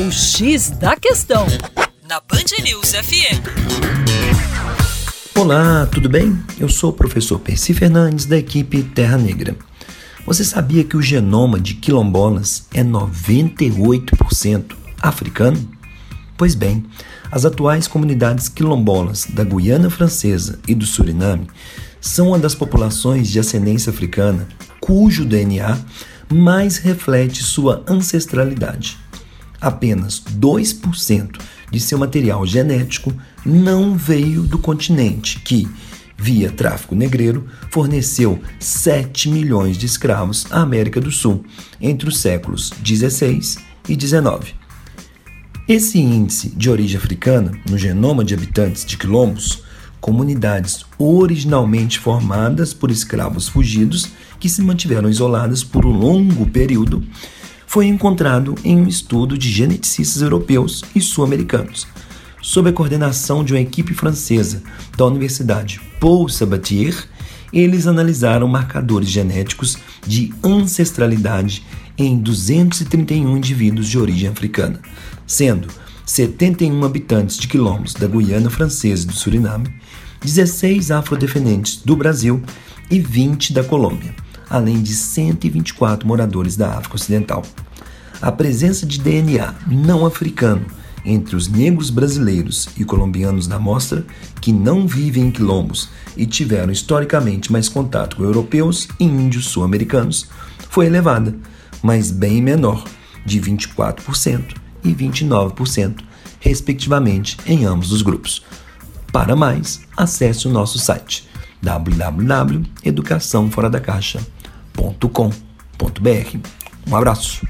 O X da Questão, na Band News FM. Olá, tudo bem? Eu sou o professor Percy Fernandes, da equipe Terra Negra. Você sabia que o genoma de quilombolas é 98% africano? Pois bem, as atuais comunidades quilombolas da Guiana Francesa e do Suriname são uma das populações de ascendência africana cujo DNA mais reflete sua ancestralidade apenas 2% de seu material genético não veio do continente que, via tráfico negreiro, forneceu 7 milhões de escravos à América do Sul entre os séculos 16 e 19. Esse índice de origem africana no genoma de habitantes de quilombos, comunidades originalmente formadas por escravos fugidos que se mantiveram isoladas por um longo período, foi encontrado em um estudo de geneticistas europeus e sul-americanos, sob a coordenação de uma equipe francesa da Universidade Paul Sabatier. Eles analisaram marcadores genéticos de ancestralidade em 231 indivíduos de origem africana, sendo 71 habitantes de quilombos da Guiana Francesa e do Suriname, 16 afrodescendentes do Brasil e 20 da Colômbia além de 124 moradores da África Ocidental. A presença de DNA não africano entre os negros brasileiros e colombianos na amostra, que não vivem em quilombos e tiveram historicamente mais contato com europeus e índios sul-americanos, foi elevada, mas bem menor, de 24% e 29%, respectivamente, em ambos os grupos. Para mais, acesse o nosso site www.educaçãoforadacaixa.com.br. Um abraço.